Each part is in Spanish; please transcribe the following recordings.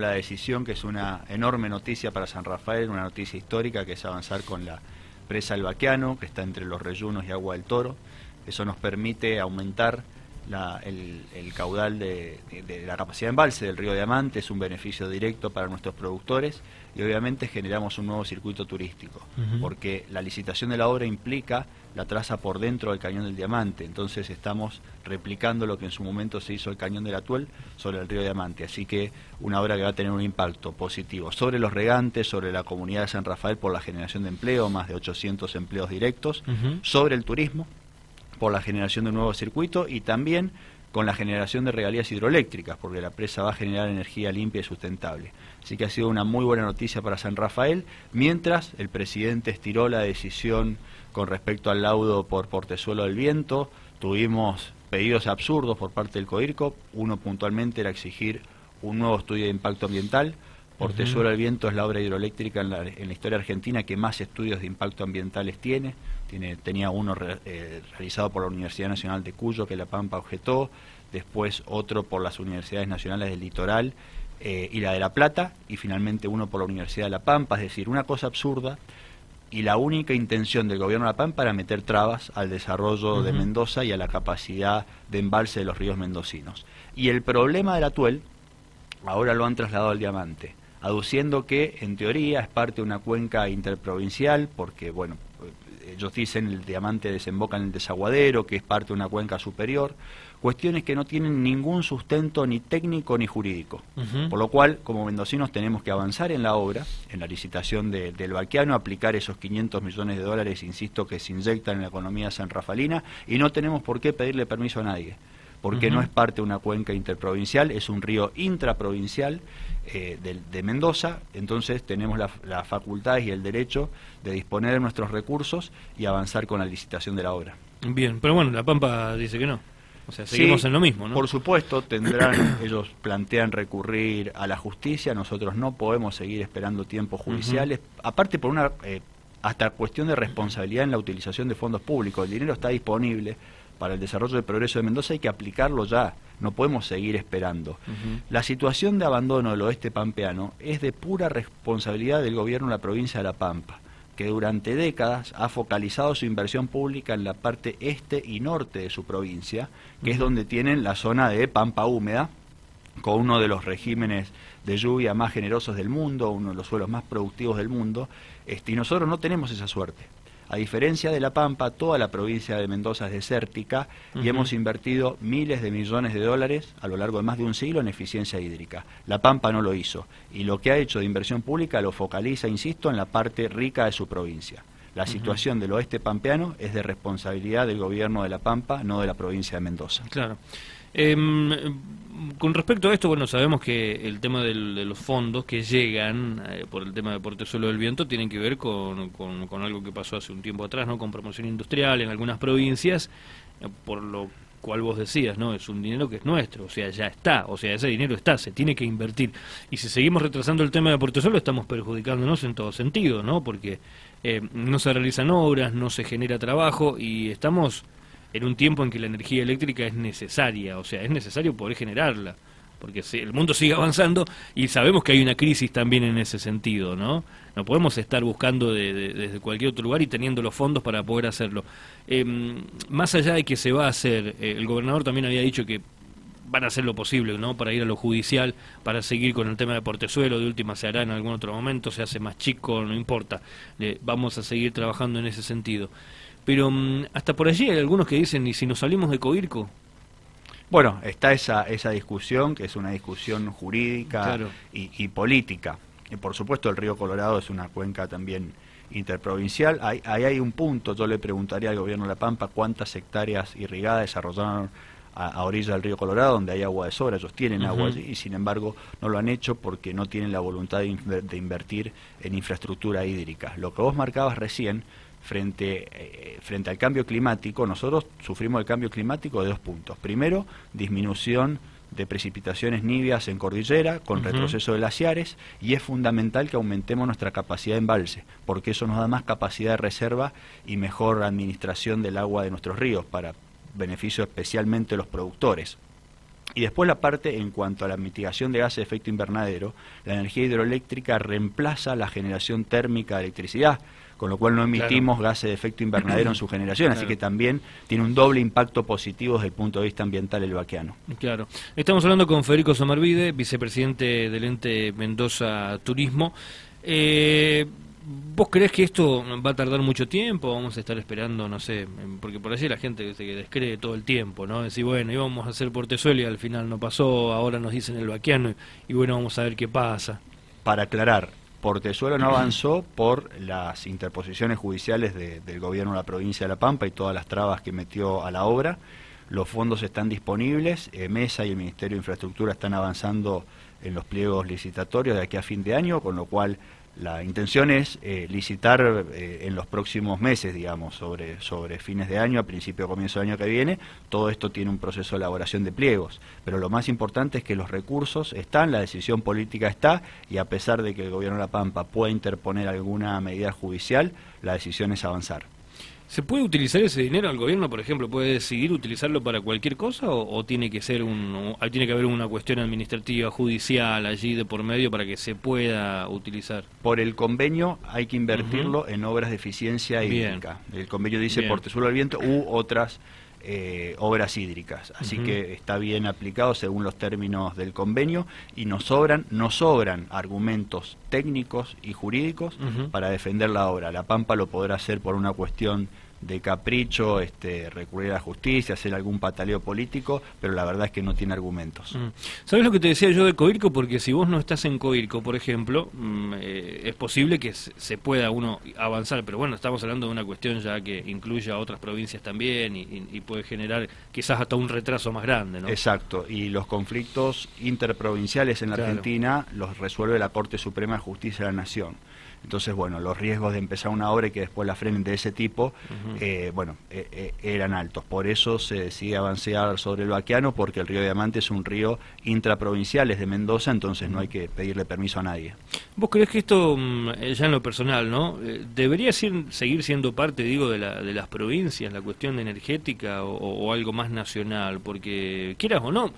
la decisión, que es una enorme noticia para San Rafael, una noticia histórica, que es avanzar con la presa El Baquiano, que está entre los reyunos y Agua del Toro. Eso nos permite aumentar el, caudal de, la capacidad de embalse del río Diamante, es un beneficio directo para nuestros productores y obviamente generamos un nuevo circuito turístico, porque la licitación de la obra implica la traza por dentro del cañón del Diamante, entonces estamos replicando lo que en su momento se hizo el cañón del Atuel sobre el río Diamante, así que una obra que va a tener un impacto positivo sobre los regantes, sobre la comunidad de San Rafael por la generación de empleo, más de 800 empleos directos, sobre el turismo, por la generación de un nuevo circuito y también con la generación de regalías hidroeléctricas, porque la presa va a generar energía limpia y sustentable. Así que ha sido una muy buena noticia para San Rafael, mientras el presidente estiró la decisión con respecto al laudo por portezuelo del viento, tuvimos pedidos absurdos por parte del COIRCO, uno puntualmente era exigir un nuevo estudio de impacto ambiental, Portezuelo del Viento es la obra hidroeléctrica en la, en la, historia argentina que más estudios de impacto ambientales tiene. Tiene tenía uno eh, realizado por la Universidad Nacional de Cuyo que La Pampa objetó, después otro por las universidades nacionales del litoral eh, y la de La Plata, y finalmente uno por la Universidad de La Pampa. Es decir, una cosa absurda y la única intención del gobierno de La Pampa era meter trabas al desarrollo de Mendoza y a la capacidad de embalse de los ríos mendocinos. Y el problema del Atuel ahora lo han trasladado al Diamante aduciendo que en teoría es parte de una cuenca interprovincial, porque bueno, ellos dicen el diamante desemboca en el desaguadero, que es parte de una cuenca superior, cuestiones que no tienen ningún sustento ni técnico ni jurídico. Por lo cual, como mendocinos tenemos que avanzar en la obra, en la licitación del Baquiano, aplicar esos 500 millones de dólares, insisto, que se inyectan en la economía sanrafalina, y no tenemos por qué pedirle permiso a nadie porque no es parte de una cuenca interprovincial, es un río intraprovincial eh, de, Mendoza, entonces tenemos la, la, facultad y el derecho de disponer de nuestros recursos y avanzar con la licitación de la obra. Bien, pero bueno, La Pampa dice que no. O sea, seguimos en lo mismo, ¿no? Por supuesto, tendrán, ellos plantean recurrir a la justicia, nosotros no podemos seguir esperando tiempos judiciales, aparte por una eh, hasta cuestión de responsabilidad en la utilización de fondos públicos, el dinero está disponible, para el desarrollo del progreso de Mendoza hay que aplicarlo ya, no podemos seguir esperando. La situación de abandono del oeste pampeano es de pura responsabilidad del gobierno de la provincia de La Pampa, que durante décadas ha focalizado su inversión pública en la parte este y norte de su provincia, que es donde tienen la zona de Pampa húmeda, con uno de los regímenes de lluvia más generosos del mundo, uno de los suelos más productivos del mundo, este, y nosotros no tenemos esa suerte. A diferencia de La Pampa, toda la provincia de Mendoza es desértica y hemos invertido miles de millones de dólares a lo largo de más de un siglo en eficiencia hídrica. La Pampa no lo hizo y lo que ha hecho de inversión pública lo focaliza, insisto, en la parte rica de su provincia. La situación del oeste pampeano es de responsabilidad del gobierno de La Pampa, no de la provincia de Mendoza. Claro. Em, con respecto a esto, bueno, sabemos que el tema de los fondos que llegan eh, por el tema de Portezuelo del Viento tienen que ver con, con, algo que pasó hace un tiempo atrás, ¿no? Con promoción industrial en algunas provincias, eh, por lo cual vos decías, ¿no? Es un dinero que es nuestro, o sea, ya está, o sea, ese dinero está, se tiene que invertir. Y si seguimos retrasando el tema de Portezuelo, estamos perjudicándonos en todo sentido, ¿no? Porque eh, no se realizan obras, no se genera trabajo y estamos en un tiempo en que la energía eléctrica es necesaria, o sea, es necesario poder generarla, porque el mundo sigue avanzando y sabemos que hay una crisis también en ese sentido, ¿no? No podemos estar buscando desde cualquier otro lugar y teniendo los fondos para poder hacerlo. Em, más allá de que se va a hacer, eh, el gobernador también había dicho que van a hacer lo posible, ¿no? Para ir a lo judicial, para seguir con el tema de portezuelo, de última se hará en algún otro momento, se hace más chico, no importa. vamos a seguir trabajando en ese sentido. Pero mm, hasta por allí hay algunos que dicen, ¿y si nos salimos de Coirco? Bueno, está esa, esa discusión, que es una discusión jurídica y, política. Y por supuesto el río Colorado es una cuenca también interprovincial. Ahí, hay un punto, yo le preguntaría al gobierno de La Pampa cuántas hectáreas irrigadas desarrollaron a, orilla del río Colorado, donde hay agua de sobra, ellos tienen agua allí y sin embargo no lo han hecho porque no tienen la voluntad de invertir en infraestructura hídrica. Lo que vos marcabas recién frente, eh, frente al cambio climático, nosotros sufrimos el cambio climático de dos puntos. Primero, disminución de precipitaciones nivias en cordillera con retroceso de glaciares y es fundamental que aumentemos nuestra capacidad de embalse porque eso nos da más capacidad de reserva y mejor administración del agua de nuestros ríos para beneficio especialmente de los productores. Y después la parte en cuanto a la mitigación de gases de efecto invernadero, la energía hidroeléctrica reemplaza la generación térmica de electricidad, con lo cual no emitimos gases de efecto invernadero en su generación, así que también tiene un doble impacto positivo desde el punto de vista ambiental el vaqueano. Claro. Estamos hablando con Federico Somarvide, vicepresidente del ente Mendoza Turismo. Eh, ¿Vos crees que esto va a tardar mucho tiempo? Vamos a estar esperando, no sé, porque por allí la gente se descree todo el tiempo, ¿no? Decir, bueno, íbamos a hacer Portezuelo y al final no pasó, ahora nos dicen el vaquiano y bueno, vamos a ver qué pasa. Para aclarar, Portezuelo no avanzó por las interposiciones judiciales del gobierno de la provincia de La Pampa y todas las trabas que metió a la obra. Los fondos están disponibles, eh, Mesa y el Ministerio de Infraestructura están avanzando en los pliegos licitatorios de aquí a fin de año, con lo cual la intención es eh, licitar eh, en los próximos meses, digamos, sobre, sobre fines de año, a principio o comienzo del año que viene. Todo esto tiene un proceso de elaboración de pliegos. Pero lo más importante es que los recursos están, la decisión política está, y a pesar de que el gobierno de La Pampa pueda interponer alguna medida judicial, la decisión es avanzar. ¿Se puede utilizar ese dinero? ¿El gobierno, por ejemplo, puede decidir utilizarlo para cualquier cosa o, tiene que ser un, tiene que haber una cuestión administrativa, judicial allí de por medio para que se pueda utilizar? Por el convenio hay que invertirlo en obras de eficiencia hídrica. El convenio dice Portezuelo al viento u otras eh, obras hídricas. Así que está bien aplicado según los términos del convenio y nos sobran, nos sobran argumentos técnicos y jurídicos para defender la obra. La Pampa lo podrá hacer por una cuestión de capricho, este, recurrir a la justicia, hacer algún pataleo político, pero la verdad es que no tiene argumentos. Mm. ¿Sabes lo que te decía yo de Coirco? Porque si vos no estás en Coirco, por ejemplo, mm, eh, es posible que se pueda uno avanzar, pero bueno, estamos hablando de una cuestión ya que incluye a otras provincias también y, puede generar quizás hasta un retraso más grande, ¿no? Exacto, y los conflictos interprovinciales en la Argentina los resuelve la Corte Suprema de Justicia de la Nación. Entonces, bueno, los riesgos de empezar una obra y que después la frenen de ese tipo, eh, bueno, eh, eh, eran altos. Por eso se decide avanzar sobre el Baquiano, porque el río Diamante es un río intraprovincial, es de Mendoza, entonces no hay que pedirle permiso a nadie. ¿Vos crees que esto, mm, ya en lo personal, ¿no? ¿Debería seguir siendo parte, digo, de, la, de las provincias, la cuestión energética o, o algo más nacional? Porque, quieras o no,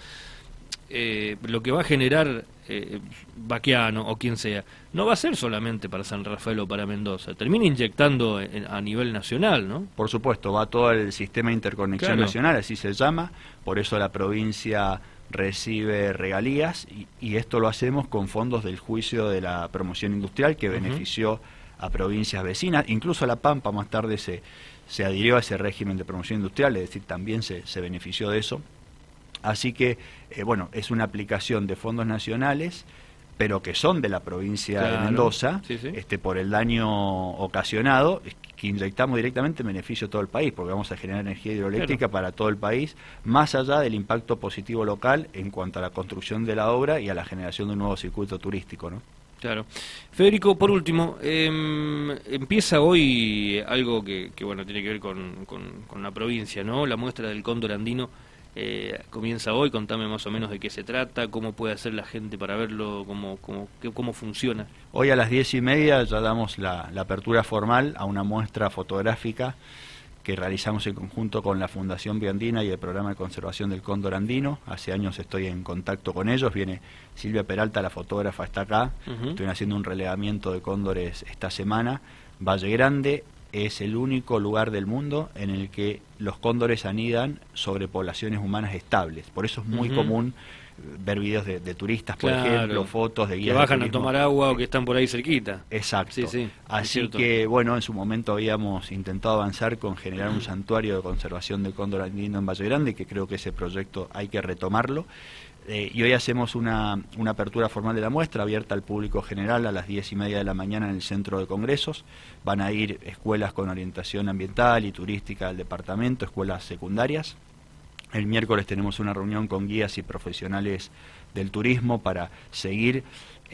eh, lo que va a generar eh, Baquiano o quien sea, no va a ser solamente para San Rafael o para Mendoza, termina inyectando a nivel nacional, ¿no? Por supuesto, va todo el sistema de interconexión nacional, así se llama, por eso la provincia recibe regalías y, esto lo hacemos con fondos del juicio de la promoción industrial que benefició a provincias vecinas, incluso La Pampa más tarde se, se adhirió a ese régimen de promoción industrial, es decir, también se, se benefició de eso. Así que, eh, bueno, es una aplicación de fondos nacionales, pero que son de la provincia de Mendoza, Este, por el daño ocasionado, que inyectamos directamente en beneficio a todo el país, porque vamos a generar energía hidroeléctrica para todo el país, más allá del impacto positivo local en cuanto a la construcción de la obra y a la generación de un nuevo circuito turístico, ¿no? Claro. Federico, por último, em, empieza hoy algo que, bueno tiene que ver con, con, con la provincia, ¿no? La muestra del cóndor andino eh, comienza hoy, contame más o menos de qué se trata, cómo puede hacer la gente para verlo, cómo, cómo, cómo funciona. Hoy a las diez y media ya damos la, apertura formal a una muestra fotográfica que realizamos en conjunto con la Fundación Biandina y el Programa de Conservación del Cóndor Andino. Hace años estoy en contacto con ellos. Viene Silvia Peralta, la fotógrafa, está acá. Estoy haciendo un relevamiento de cóndores esta semana. Valle Grande, es el único lugar del mundo en el que los cóndores anidan sobre poblaciones humanas estables. Por eso es muy común ver videos de, turistas, por ejemplo, fotos de guías. Que bajan a tomar agua o que están por ahí cerquita. Exacto. Así que, bueno, en su momento habíamos intentado avanzar con generar un santuario de conservación del cóndor andino en Valle Grande, que creo que ese proyecto hay que retomarlo. Eh, y hoy hacemos una, una, apertura formal de la muestra, abierta al público general a las diez y media de la mañana en el centro de congresos. Van a ir escuelas con orientación ambiental y turística del departamento, escuelas secundarias. El miércoles tenemos una reunión con guías y profesionales del turismo para seguir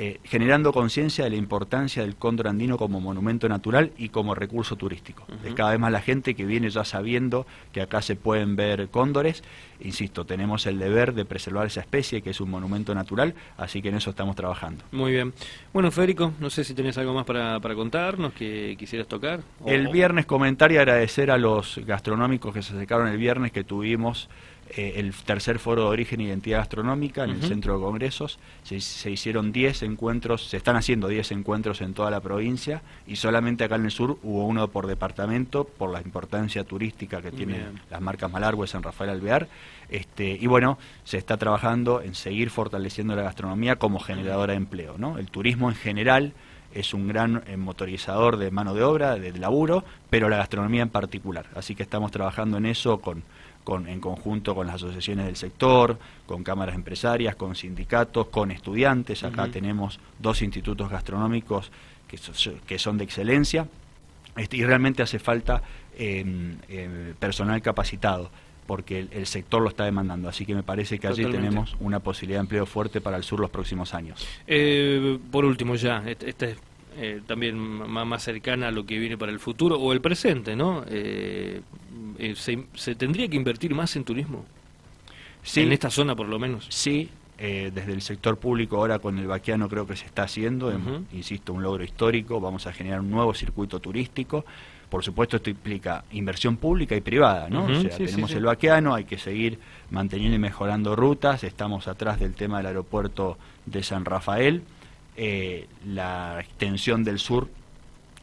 eh, generando conciencia de la importancia del cóndor andino como monumento natural y como recurso turístico. De cada vez más la gente que viene ya sabiendo que acá se pueden ver cóndores. Insisto, tenemos el deber de preservar esa especie que es un monumento natural, así que en eso estamos trabajando. Muy bien. Bueno, Federico, no sé si tenés algo más para, contarnos que quisieras tocar. El viernes comentar y agradecer a los gastronómicos que se acercaron el viernes que tuvimos eh, el tercer foro de origen e identidad gastronómica en el centro de congresos. Se, hicieron 10 encuentros, se están haciendo 10 encuentros en toda la provincia y solamente acá en el sur hubo uno por departamento por la importancia turística que tienen las marcas Malargüe, San Rafael Alvear. Este, y bueno, se está trabajando en seguir fortaleciendo la gastronomía como generadora de empleo. ¿no? El turismo en general es un gran eh, motorizador de mano de obra, de laburo, pero la gastronomía en particular. Así que estamos trabajando en eso con en conjunto con las asociaciones del sector, con cámaras empresarias, con sindicatos, con estudiantes. Acá tenemos dos institutos gastronómicos que, son de excelencia este, y realmente hace falta em, em, personal capacitado porque el, sector lo está demandando. Así que me parece que allí tenemos una posibilidad de empleo fuerte para el sur los próximos años. Eh, por último, ya, esta es eh, también más cercana a lo que viene para el futuro o el presente, ¿no? Eh, eh, se, tendría que invertir más en turismo? Sí, en esta zona por lo menos. Sí, eh, desde el sector público ahora con el vaqueano creo que se está haciendo, insisto, un logro histórico, vamos a generar un nuevo circuito turístico. Por supuesto esto implica inversión pública y privada, ¿no? o sea, tenemos el vaqueano, hay que seguir manteniendo y mejorando rutas, estamos atrás del tema del aeropuerto de San Rafael, eh, la extensión del sur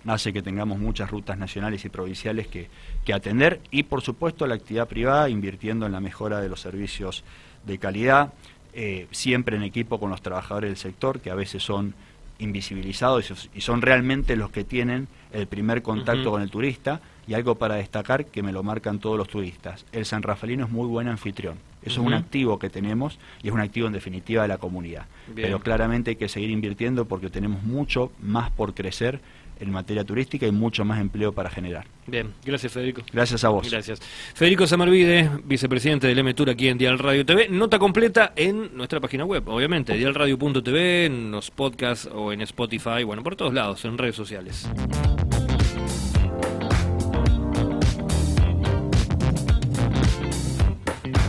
hace que tengamos muchas rutas nacionales y provinciales que, atender y por supuesto la actividad privada invirtiendo en la mejora de los servicios de calidad, eh, siempre en equipo con los trabajadores del sector que a veces son invisibilizados y son realmente los que tienen el primer contacto con el turista y algo para destacar que me lo marcan todos los turistas. El San Rafaelino es muy buen anfitrión. Eso es un activo que tenemos y es un activo en definitiva de la comunidad. Pero claramente hay que seguir invirtiendo porque tenemos mucho más por crecer en materia turística y mucho más empleo para generar. Bien, gracias Federico. Gracias a vos. Gracias. Federico Samarvide, vicepresidente del MTUR aquí en Dial Radio TV. Nota completa en nuestra página web, obviamente, dialradio.tv, en los podcasts o en Spotify, bueno, por todos lados, en redes sociales.